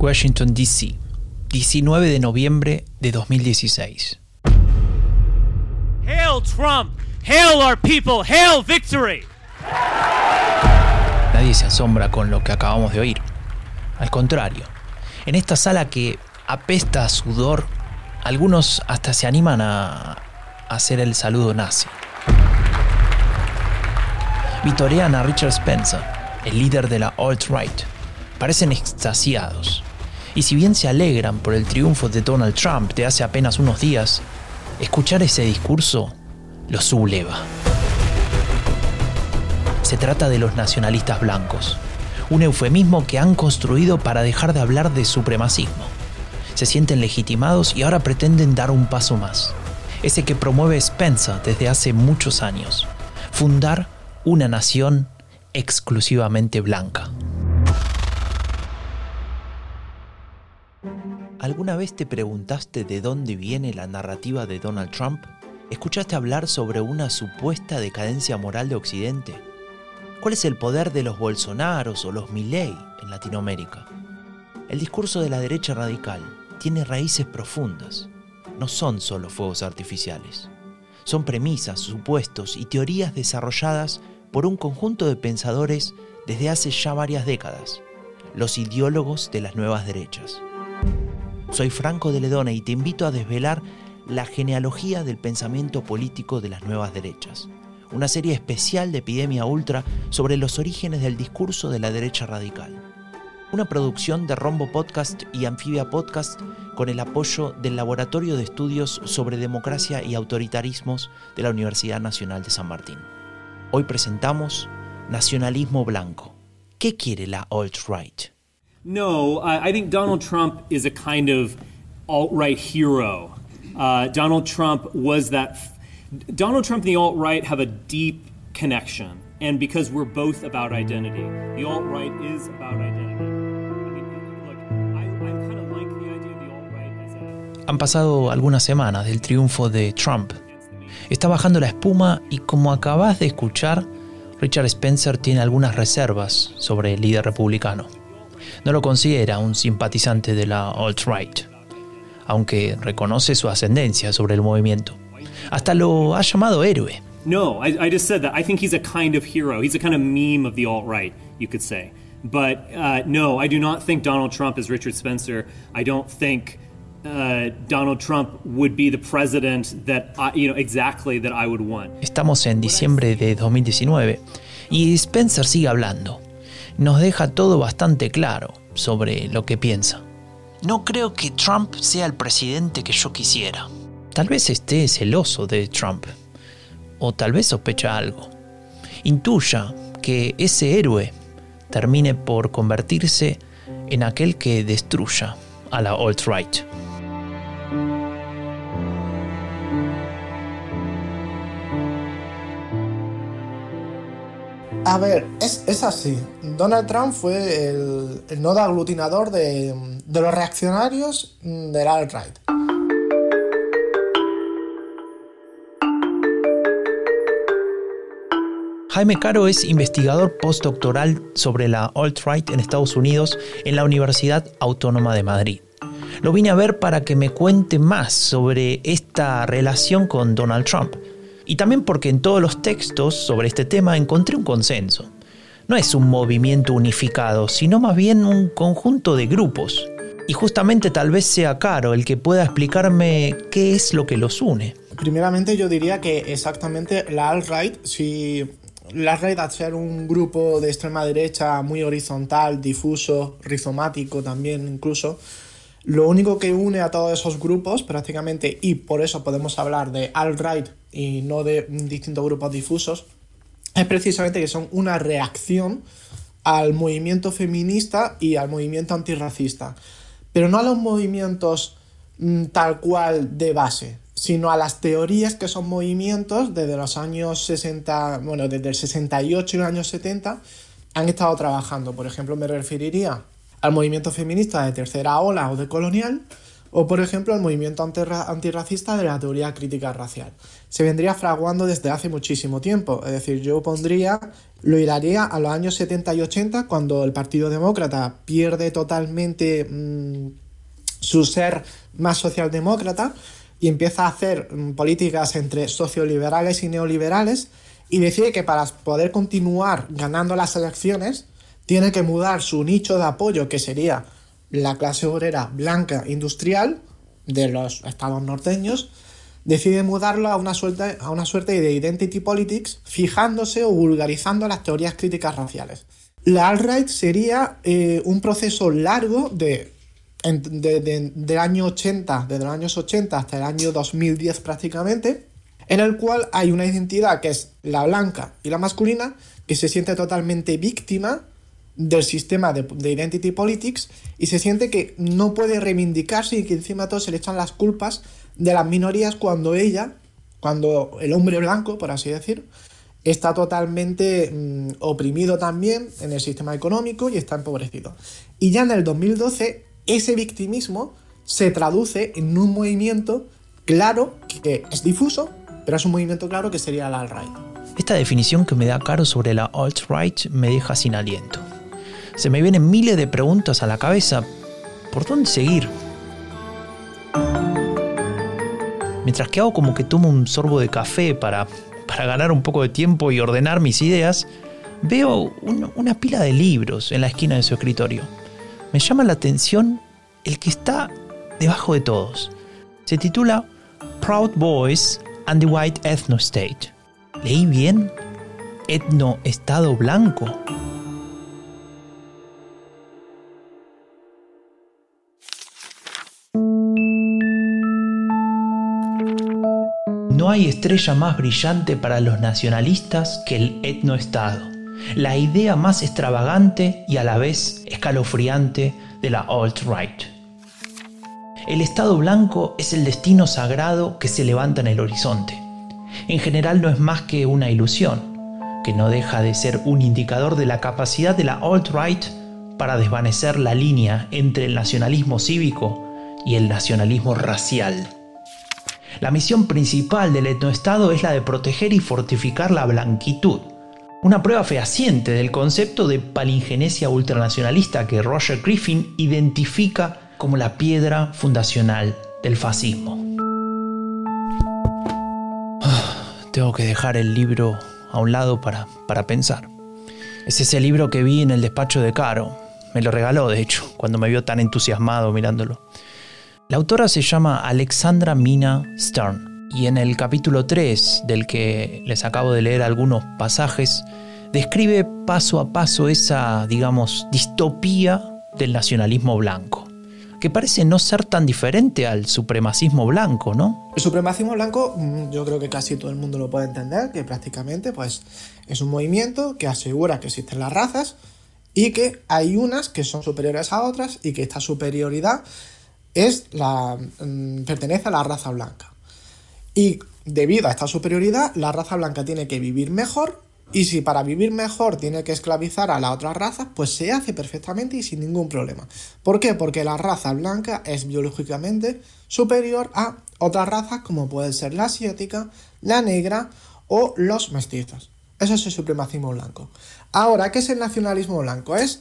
Washington, D.C., 19 de noviembre de 2016. Hail Trump! Hail our people! Hail victory! Nadie se asombra con lo que acabamos de oír. Al contrario, en esta sala que apesta a sudor, algunos hasta se animan a hacer el saludo nazi. Vitorean a Richard Spencer, el líder de la alt-right. Parecen extasiados. Y si bien se alegran por el triunfo de Donald Trump de hace apenas unos días, escuchar ese discurso los subleva. Se trata de los nacionalistas blancos, un eufemismo que han construido para dejar de hablar de supremacismo. Se sienten legitimados y ahora pretenden dar un paso más, ese que promueve Spencer desde hace muchos años, fundar una nación exclusivamente blanca. ¿Alguna vez te preguntaste de dónde viene la narrativa de Donald Trump? ¿Escuchaste hablar sobre una supuesta decadencia moral de Occidente? ¿Cuál es el poder de los Bolsonaros o los Milley en Latinoamérica? El discurso de la derecha radical tiene raíces profundas. No son solo fuegos artificiales. Son premisas, supuestos y teorías desarrolladas por un conjunto de pensadores desde hace ya varias décadas, los ideólogos de las nuevas derechas. Soy Franco de Ledona y te invito a desvelar la genealogía del pensamiento político de las nuevas derechas, una serie especial de Epidemia Ultra sobre los orígenes del discurso de la derecha radical. Una producción de Rombo Podcast y Anfibia Podcast con el apoyo del Laboratorio de Estudios sobre Democracia y Autoritarismos de la Universidad Nacional de San Martín. Hoy presentamos Nacionalismo Blanco. ¿Qué quiere la alt-right? No, uh, I think Donald Trump is a kind of alt right hero. Uh, Donald Trump was that. F- Donald Trump and the alt right have a deep connection. And because we're both about identity, the alt right is about identity. Han pasado algunas semanas del triunfo de Trump. Está bajando la espuma y como acabas de escuchar, Richard Spencer tiene algunas reservas sobre el líder republicano. No lo considera un simpatizante de la alt-right, aunque reconoce su ascendencia sobre el movimiento. Hasta lo ha llamado héroe. No, I, I just said that. I think he's a kind of hero. He's a kind of meme of the alt right, you could say. But uh, no, I do not think Donald Trump is Richard Spencer. I don't think uh, Donald Trump would be the president that I, you know exactly that I would want. Estamos en diciembre de 2019 y Spencer sigue hablando. Nos deja todo bastante claro sobre lo que piensa. No creo que Trump sea el presidente que yo quisiera. Tal vez esté celoso de Trump. O tal vez sospecha algo. Intuya que ese héroe termine por convertirse en aquel que destruya a la alt-right. A ver, es, es así. Donald Trump fue el, nodo aglutinador de, de los reaccionarios del alt-right. Jaime Caro es investigador postdoctoral sobre la alt-right en Estados Unidos en la Universidad Autónoma de Madrid. Lo vine a ver para que me cuente más sobre esta relación con Donald Trump. Y también porque en todos los textos sobre este tema encontré un consenso. No es un movimiento unificado, sino más bien un conjunto de grupos. Y justamente tal vez sea Caro el que pueda explicarme qué es lo que los une. Primeramente yo diría que exactamente la alt-right, si la alt-right al ser un grupo de extrema derecha muy horizontal, difuso, rizomático también incluso, lo único que une a todos esos grupos prácticamente, y por eso podemos hablar de alt-right y no de distintos grupos difusos, es precisamente que son una reacción al movimiento feminista y al movimiento antirracista. Pero no a los movimientos mm, tal cual de base, sino a las teorías que son movimientos desde los años 60, bueno, desde el 68 y los años 70 han estado trabajando. Por ejemplo, me referiría al movimiento feminista de tercera ola o de colonial, o por ejemplo el movimiento antirracista de la teoría crítica racial. Se vendría fraguando desde hace muchísimo tiempo, es decir, yo pondría, lo hilaría a los años 70 y 80 cuando el Partido Demócrata pierde totalmente mm, su ser más socialdemócrata y empieza a hacer mm, políticas entre socioliberales y neoliberales y decide que para poder continuar ganando las elecciones tiene que mudar su nicho de apoyo que sería la clase obrera blanca industrial de los estados norteños, decide mudarlo a una suerte, a una suerte de identity politics, fijándose o vulgarizando las teorías críticas raciales. La alt-right sería eh, un proceso largo de, del año 80, desde los años 80 hasta el año 2010 prácticamente, en el cual hay una identidad que es la blanca y la masculina, que se siente totalmente víctima del sistema de, Identity Politics y se siente que no puede reivindicarse y que encima de todo se le echan las culpas de las minorías cuando ella, cuando el hombre blanco, por así decir, está totalmente mm, oprimido también en el sistema económico y está empobrecido. Y ya en el 2012 ese victimismo se traduce en un movimiento claro que es difuso, pero es un movimiento claro que sería la alt-right. Esta definición que me da Caro sobre la alt-right me deja sin aliento. Se me vienen miles de preguntas a la cabeza. ¿Por dónde seguir? Mientras que hago como que tomo un sorbo de café para, para ganar un poco de tiempo y ordenar mis ideas, veo una pila de libros en la esquina de su escritorio. Me llama la atención el que está debajo de todos. Se titula Proud Boys and the White Ethno State. ¿Leí bien? Etno Estado Blanco. No hay estrella más brillante para los nacionalistas que el etnoestado, la idea más extravagante y a la vez escalofriante de la alt-right. El Estado blanco es el destino sagrado que se levanta en el horizonte. En general no es más que una ilusión, que no deja de ser un indicador de la capacidad de la alt-right para desvanecer la línea entre el nacionalismo cívico y el nacionalismo racial. La misión principal del etnoestado es la de proteger y fortificar la blanquitud, una prueba fehaciente del concepto de palingenesia ultranacionalista que Roger Griffin identifica como la piedra fundacional del fascismo. tengo que dejar el libro a un lado para, para pensar. Es ese libro que vi en el despacho de Caro. Me lo regaló, de hecho, cuando me vio tan entusiasmado mirándolo. La autora se llama Alexandra Mina Stern y en el capítulo 3, del que les acabo de leer algunos pasajes, describe paso a paso esa, digamos, distopía del nacionalismo blanco, que parece no ser tan diferente al supremacismo blanco, ¿no? El supremacismo blanco, mm, yo creo que casi todo el mundo lo puede entender, que prácticamente pues, es un movimiento que asegura que existen las razas y que hay unas que son superiores a otras y que esta superioridad es la, mm, pertenece a la raza blanca. Y debido a esta superioridad, la raza blanca tiene que vivir mejor y si para vivir mejor tiene que esclavizar a las otras razas, pues se hace perfectamente y sin ningún problema. ¿Por qué? Porque la raza blanca es biológicamente superior a otras razas como puede ser la asiática, la negra o los mestizos. Eso es el supremacismo blanco. Ahora, ¿qué es el nacionalismo blanco? Es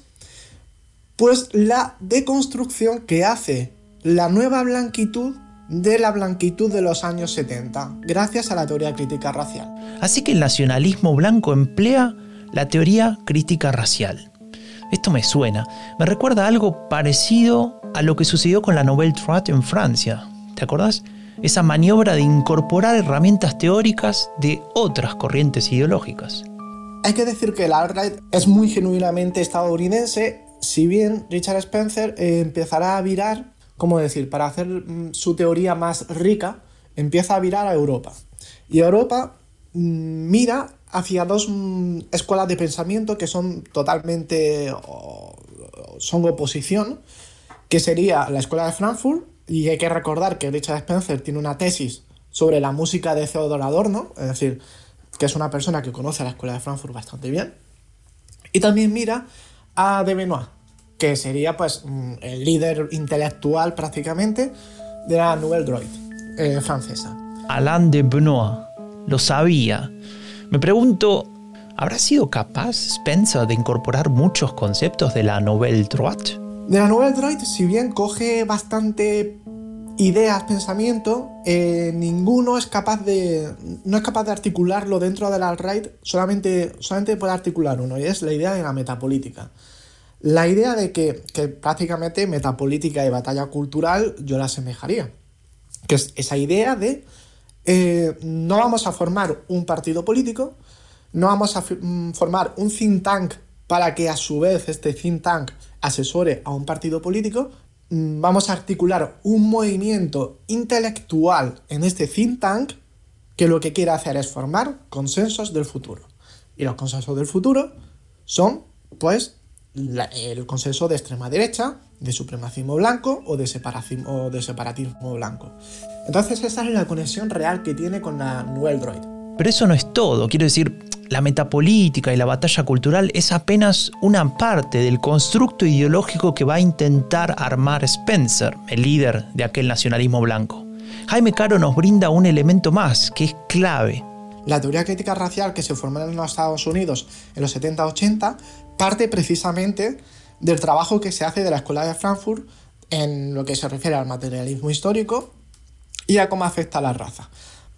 pues la deconstrucción que hace la nueva blanquitud de la blanquitud de los años 70, gracias a la teoría crítica racial. Así que el nacionalismo blanco emplea la teoría crítica racial. Esto me suena, me recuerda algo parecido a lo que sucedió con la Nouvelle Droite en Francia. ¿Te acordás? Esa maniobra de incorporar herramientas teóricas de otras corrientes ideológicas. Hay que decir que el alt-right es muy genuinamente estadounidense, si bien Richard Spencer eh, empezará a virar ¿cómo decir? Para hacer mm, su teoría más rica, empieza a virar a Europa. Y Europa mm, mira hacia dos mm, escuelas de pensamiento que son totalmente, son oposición, que sería la escuela de Frankfurt, y hay que recordar que Richard Spencer tiene una tesis sobre la música de Theodor Adorno, es decir, que es una persona que conoce a la escuela de Frankfurt bastante bien, y también mira a de Benoit, que sería pues mm, el líder intelectual prácticamente de la Nouvelle Droite eh, francesa. Alain de Benoit, lo sabía. Me pregunto, ¿habrá sido capaz Spencer de incorporar muchos conceptos de la Nouvelle Droite? De la Nouvelle Droite, si bien coge bastante ideas, pensamiento, eh, ninguno es capaz de. no es capaz de articularlo dentro del alt-right, solamente, solamente puede articular uno, y es la idea de la metapolítica. La idea de que, que prácticamente metapolítica y batalla cultural yo la asemejaría. Que es esa idea de eh, no vamos a formar un partido político, no vamos a mm, formar un think tank para que a su vez este think tank asesore a un partido político, mm, vamos a articular un movimiento intelectual en este think tank que lo que quiere hacer es formar consensos del futuro. Y los consensos del futuro son, pues, el consenso de extrema derecha, de supremacismo blanco o de, separatismo, o de separatismo blanco. Entonces esa es la conexión real que tiene con la Nouvelle Droid. Pero eso no es todo, quiero decir, la metapolítica y la batalla cultural es apenas una parte del constructo ideológico que va a intentar armar Spencer, el líder de aquel nacionalismo blanco. Jaime Caro nos brinda un elemento más que es clave. La teoría crítica racial que se formó en los Estados Unidos en los 70-80 parte precisamente del trabajo que se hace de la Escuela de Frankfurt en lo que se refiere al materialismo histórico y a cómo afecta a la raza.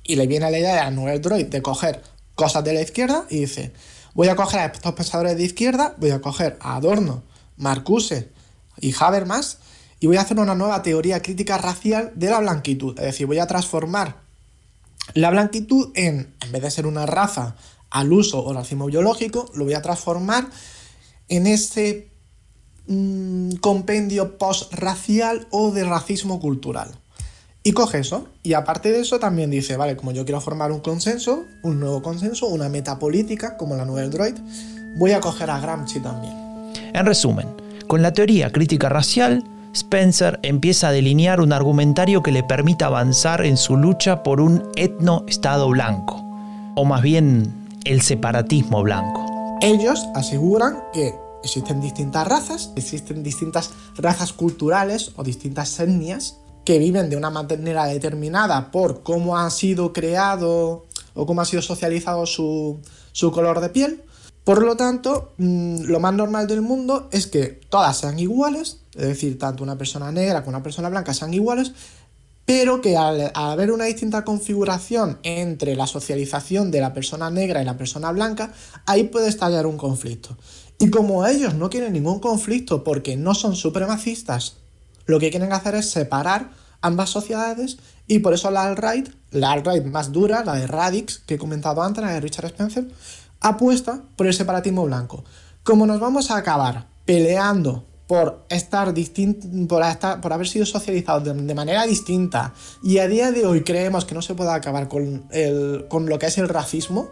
Y le viene la idea a Noel Droid de coger cosas de la izquierda y dice, voy a coger a estos pensadores de izquierda, voy a coger a Adorno, Marcuse y Habermas y voy a hacer una nueva teoría crítica racial de la blanquitud. Es decir, voy a transformar la blanquitud en, en vez de ser una raza al uso o racismo biológico, lo voy a transformar en ese mm, compendio post-racial o de racismo cultural. Y coge eso, y aparte de eso también dice, vale, como yo quiero formar un consenso, un nuevo consenso, una metapolítica como la Nouvelle Droid, voy a coger a Gramsci también. En resumen, con la teoría crítica racial, Spencer empieza a delinear un argumentario que le permita avanzar en su lucha por un etno-estado blanco, o más bien el separatismo blanco. Ellos aseguran que existen distintas razas, existen distintas razas culturales o distintas etnias que viven de una manera determinada por cómo ha sido creado o cómo ha sido socializado su, color de piel. Por lo tanto, mm, lo más normal del mundo es que todas sean iguales, es decir, tanto una persona negra como una persona blanca sean iguales, pero que al, haber una distinta configuración entre la socialización de la persona negra y la persona blanca, ahí puede estallar un conflicto. Y como ellos no quieren ningún conflicto porque no son supremacistas lo que quieren hacer es separar ambas sociedades y por eso la alt-right, la alt-right más dura, la de Radix, que he comentado antes, la de Richard Spencer, apuesta por el separatismo blanco. Como nos vamos a acabar peleando por estar por, por haber sido socializados de, manera distinta y a día de hoy creemos que no se puede acabar con, con lo que es el racismo,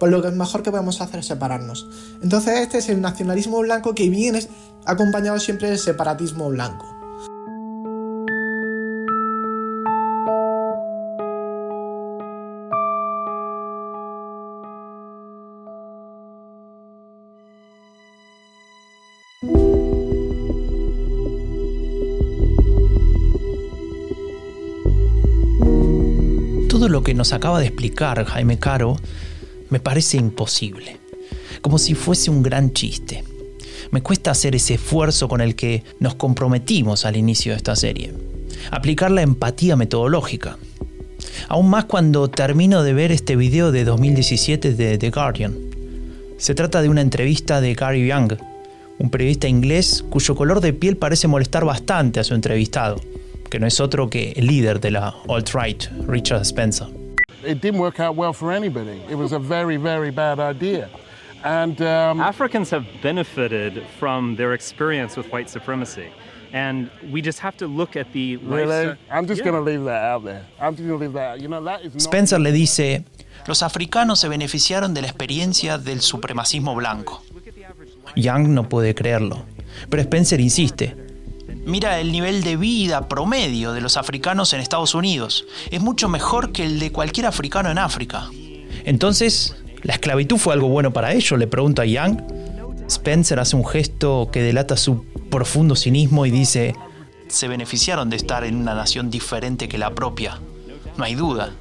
pues lo que es mejor que podemos hacer es separarnos. Entonces este es el nacionalismo blanco que viene acompañado siempre del separatismo blanco. Lo que nos acaba de explicar Jaime Caro me parece imposible, como si fuese un gran chiste. Me cuesta hacer ese esfuerzo con el que nos comprometimos al inicio de esta serie, aplicar la empatía metodológica. Aún más cuando termino de ver este video de 2017 de The Guardian. Se trata de una entrevista de Gary Young, un periodista inglés cuyo color de piel parece molestar bastante a su entrevistado que no es otro que el líder de la alt-right, Richard Spencer. It didn't work out well for anybody. It was a very, very bad idea. And um, Africans have benefited from their experience with white supremacy. And we just have to look at the Really? I'm just yeah. going to leave that out there. I'm just going to leave that out. You know, that is not Spencer le dice, los africanos se beneficiaron de la experiencia del supremacismo blanco. Young no puede creerlo, pero Spencer insiste, Mira el nivel de vida promedio de los africanos en Estados Unidos. Es mucho mejor que el de cualquier africano en África. Entonces, ¿la esclavitud fue algo bueno para ellos? Le pregunta Young. Spencer hace un gesto que delata su profundo cinismo y dice, se beneficiaron de estar en una nación diferente que la propia. No hay duda.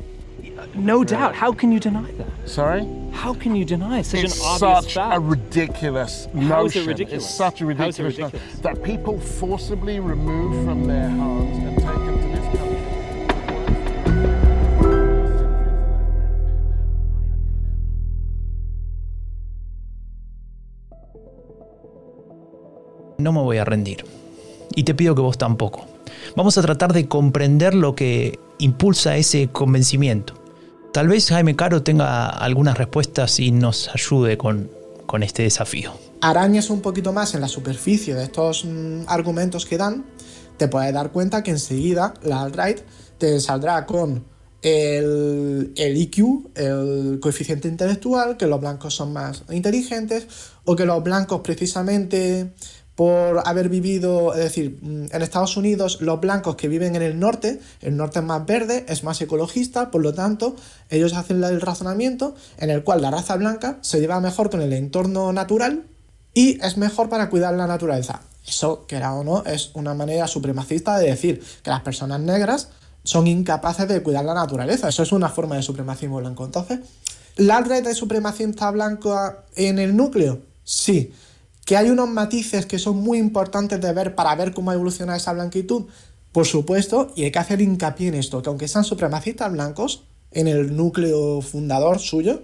No doubt. How can you deny that? Sorry? How can you deny such It's an obvious such fact? a ridiculous How is it notion. ridiculous? It's such a How is it ridiculous notion ridiculous? that people forcibly removed from their homes and taken to this country. No me voy a rendir. Y te pido que vos tampoco. Vamos a tratar de comprender lo que impulsa ese convencimiento. Tal vez Jaime Caro tenga algunas respuestas y nos ayude con, con este desafío. arañes un poquito más en la superficie de estos mm, argumentos que dan, te puedes dar cuenta que enseguida la alt-right te saldrá con el, el IQ, el coeficiente intelectual, que los blancos son más inteligentes, o que los blancos precisamente por haber vivido, es decir, mm, en Estados Unidos los blancos que viven en el norte, el norte es más verde, es más ecologista, por lo tanto, ellos hacen el razonamiento en el cual la raza blanca se lleva mejor con el entorno natural y es mejor para cuidar la naturaleza. Eso, que o no, es una manera supremacista de decir que las personas negras son incapaces de cuidar la naturaleza. Eso es una forma de supremacismo blanco. Entonces, ¿la red de supremacista blanco en el núcleo? Sí. ¿Que hay unos matices que son muy importantes de ver para ver cómo evoluciona esa blanquitud? Por supuesto, y hay que hacer hincapié en esto, que aunque sean supremacistas blancos, en el núcleo fundador suyo,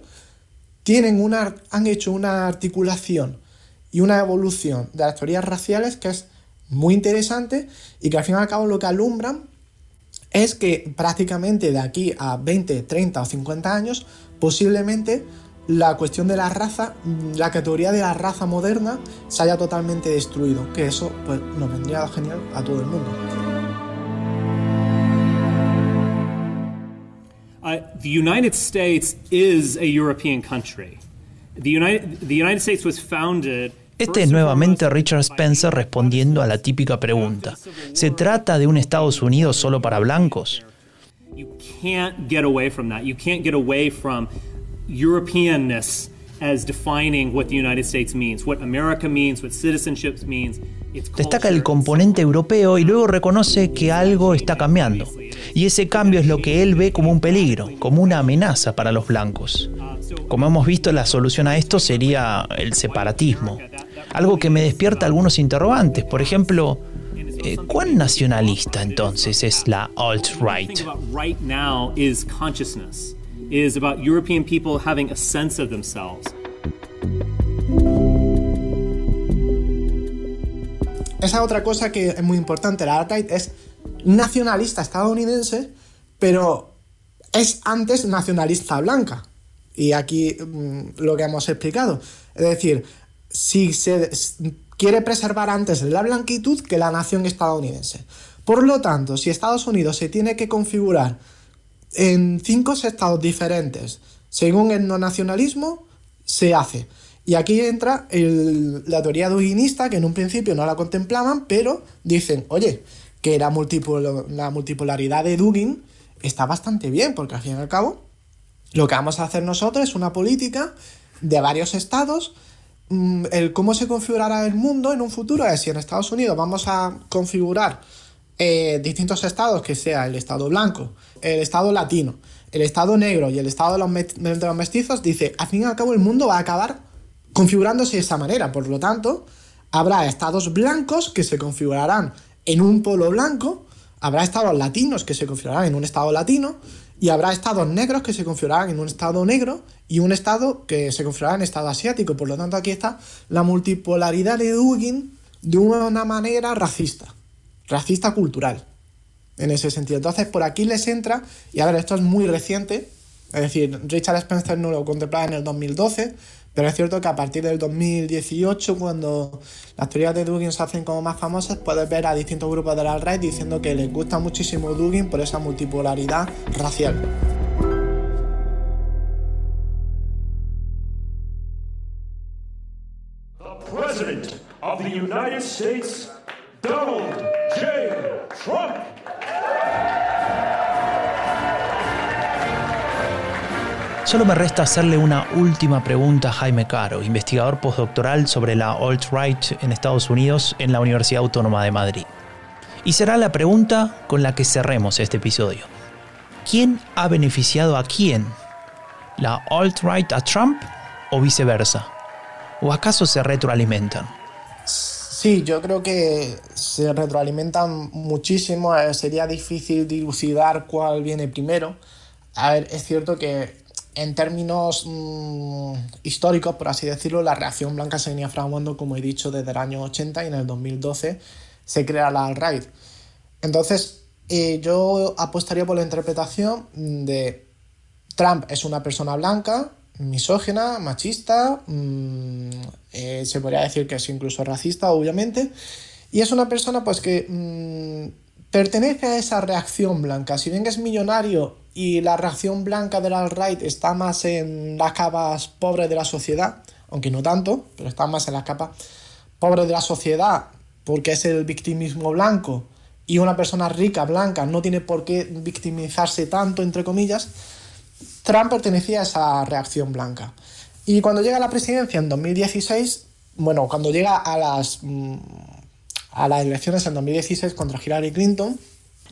tienen una, han hecho una articulación y una evolución de las teorías raciales que es muy interesante y que al fin y al cabo lo que alumbran es que prácticamente de aquí a 20, 30 o 50 años, posiblemente la cuestión de la raza, mm, la categoría de la raza moderna se haya totalmente destruido, que eso pues nos vendría genial a todo el mundo. Uh, the United States is a European country. The United, the United States was founded. Este es nuevamente Richard Spencer respondiendo a la típica pregunta. ¿Se trata de un Estados Unidos solo para blancos? Europeanness as defining what the United States means, what America means, what citizenship means. Its Destaca el componente europeo y luego reconoce que algo está cambiando. Y ese cambio es lo que él ve como un peligro, como una amenaza para los blancos. Como hemos visto, la solución a esto sería el separatismo. Algo que me despierta algunos interrogantes. Por ejemplo, eh, ¿cuán nacionalista entonces es la alt-right? Is about European people having a sense of themselves. Esa otra cosa que es muy importante, la alt-right es nacionalista estadounidense, pero es antes nacionalista blanca. Y aquí mm, lo que hemos explicado. Es decir, si se quiere preservar antes la blanquitud que la nación estadounidense. Por lo tanto, si Estados Unidos se tiene que configurar en cinco estados diferentes según el no nacionalismo, se hace. Y aquí entra la teoría duginista, que en un principio no la contemplaban, pero dicen, oye, que la, la multipolaridad de Dugin está bastante bien, porque al fin y al cabo, lo que vamos a hacer nosotros es una política de varios estados. Mm, El cómo se configurará el mundo en un futuro es si en Estados Unidos vamos a configurar eh, distintos estados, que sea el estado blanco, el estado latino, el estado negro y el estado de los, de los mestizos, dice, al fin y al cabo el mundo va a acabar configurándose de esa manera. Por lo tanto, habrá estados blancos que se configurarán en un polo blanco, habrá estados latinos que se configurarán en un estado latino, y habrá estados negros que se configurarán en un estado negro y un estado que se configurará en estado asiático. Por lo tanto, aquí está la multipolaridad de Dugin de una manera racista, racista cultural, en ese sentido. Entonces, por aquí les entra, y a ver, esto es muy reciente, es decir, Richard Spencer no lo contemplaba en el 2012, pero es cierto que a partir del 2018, cuando las teorías de Dugin se hacen como más famosas, puedes ver a distintos grupos de la red diciendo que les gusta muchísimo Dugin por esa multipolaridad racial. President of the United States, Donald Solo me resta hacerle una última pregunta a Jaime Caro, investigador postdoctoral sobre la alt-right en Estados Unidos en la Universidad Autónoma de Madrid. Y será la pregunta con la que cerremos este episodio. ¿Quién ha beneficiado a quién? ¿La alt-right a Trump o viceversa? ¿O acaso se retroalimentan? Sí, yo creo que se retroalimentan muchísimo. Sería difícil dilucidar cuál viene primero. A ver, es cierto que en términos mm, históricos, por así decirlo, la reacción blanca se venía fraguando, como he dicho, desde el año 80 y en el 2012 se crea la alt-right. Entonces, eh, yo apostaría por la interpretación de Trump es una persona blanca, misógena, machista, mm, eh, se podría decir que es incluso racista, obviamente, y es una persona pues que mm, pertenece a esa reacción blanca. Si bien es millonario y la reacción blanca del alt-right está más en las capas pobres de la sociedad, aunque no tanto, pero está más en las capas pobres de la sociedad porque es el victimismo blanco y una persona rica, blanca, no tiene por qué victimizarse tanto, entre comillas, Trump pertenecía a esa reacción blanca. Y cuando llega a la presidencia en 2016, bueno, cuando llega a las, mm, a las elecciones en 2016 contra Hillary Clinton,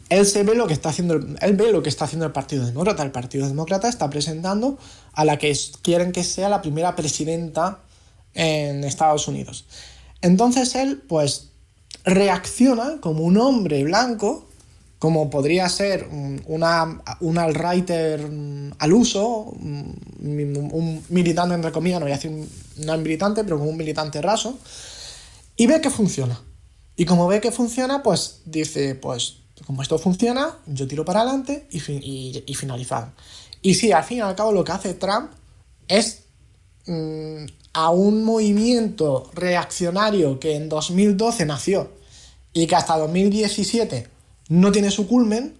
él se ve lo que está haciendo, él ve lo que está haciendo el Partido Demócrata. El Partido Demócrata está presentando a la que quieren que sea la primera presidenta en Estados Unidos. Entonces él, pues, reacciona como un hombre blanco como podría ser un alt-righter al uso, un, militante entre comillas, no voy a decir no militante, pero como un militante raso, y ve que funciona. Y como ve que funciona, pues dice, pues como esto funciona, yo tiro para adelante y, y, y. Y sí, al fin y al cabo lo que hace Trump es mm, a un movimiento reaccionario que en 2012 nació y que hasta 2017 no tiene su culmen,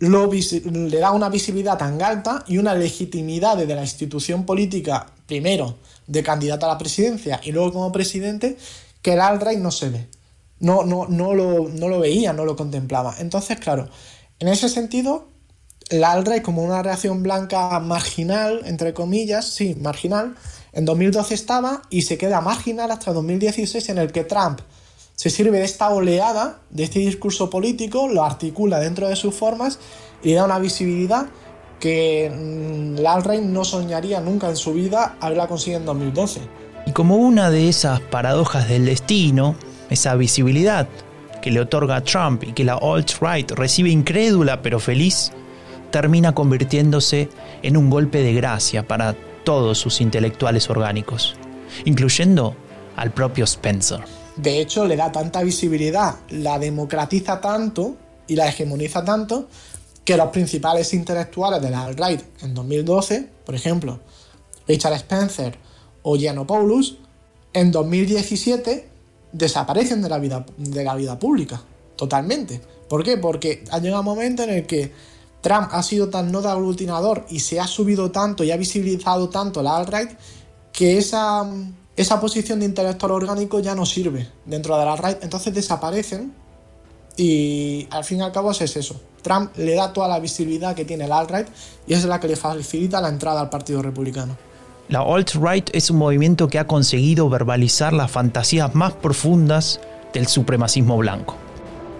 le da una visibilidad tan alta y una legitimidad de la institución política, primero de candidato a la presidencia y luego como presidente, que el alt-right no se ve. No, no, no, lo, no lo veía, no lo contemplaba. Entonces, claro, en ese sentido, el alt-right como una reacción blanca marginal, entre comillas, sí, marginal, en 2012 estaba y se queda marginal hasta 2016 en el que Trump se sirve de esta oleada, de este discurso político, lo articula dentro de sus formas y da una visibilidad que mm, alt-right no soñaría nunca en su vida haberla conseguido en 2012. Y como una de esas paradojas del destino, esa visibilidad que le otorga a Trump y que la alt-right recibe incrédula pero feliz, termina convirtiéndose en un golpe de gracia para todos sus intelectuales orgánicos, incluyendo al propio Spencer. De hecho, le da tanta visibilidad, la democratiza tanto y la hegemoniza tanto que los principales intelectuales de la alt-right en 2012, por ejemplo, Richard Spencer o Paulus, en 2017 desaparecen de la vida, de la vida pública, totalmente. ¿Por qué? Porque ha llegado un momento en el que Trump ha sido tan no de aglutinador y se ha subido tanto y ha visibilizado tanto la alt-right que esa esa posición de intelectual orgánico ya no sirve dentro de la RAID, entonces desaparecen y al fin y al cabo es eso. Trump le da toda la visibilidad que tiene la alt-right y es la que le facilita la entrada al Partido Republicano. La alt-right es un movimiento que ha conseguido verbalizar las fantasías más profundas del supremacismo blanco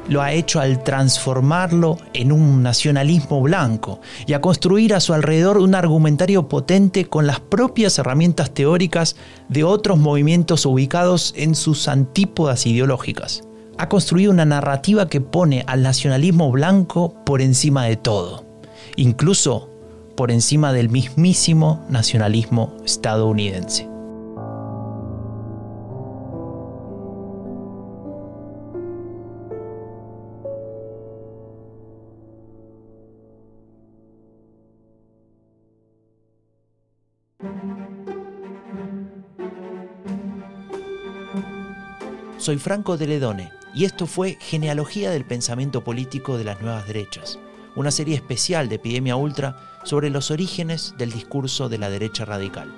lo ha hecho al transformarlo en un nacionalismo blanco y a construir a su alrededor un argumentario potente con las propias herramientas teóricas de otros movimientos ubicados en sus antípodas ideológicas. Ha construido una narrativa que pone al nacionalismo blanco por encima de todo, incluso por encima del mismísimo nacionalismo estadounidense. Soy Franco Deledone y esto fue Genealogía del Pensamiento Político de las Nuevas Derechas, una serie especial de Epidemia Ultra sobre los orígenes del discurso de la derecha radical.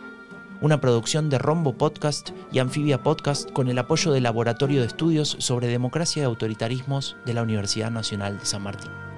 Una producción de Rombo Podcast y Anfibia Podcast con el apoyo del Laboratorio de Estudios sobre Democracia y Autoritarismos de la Universidad Nacional de San Martín.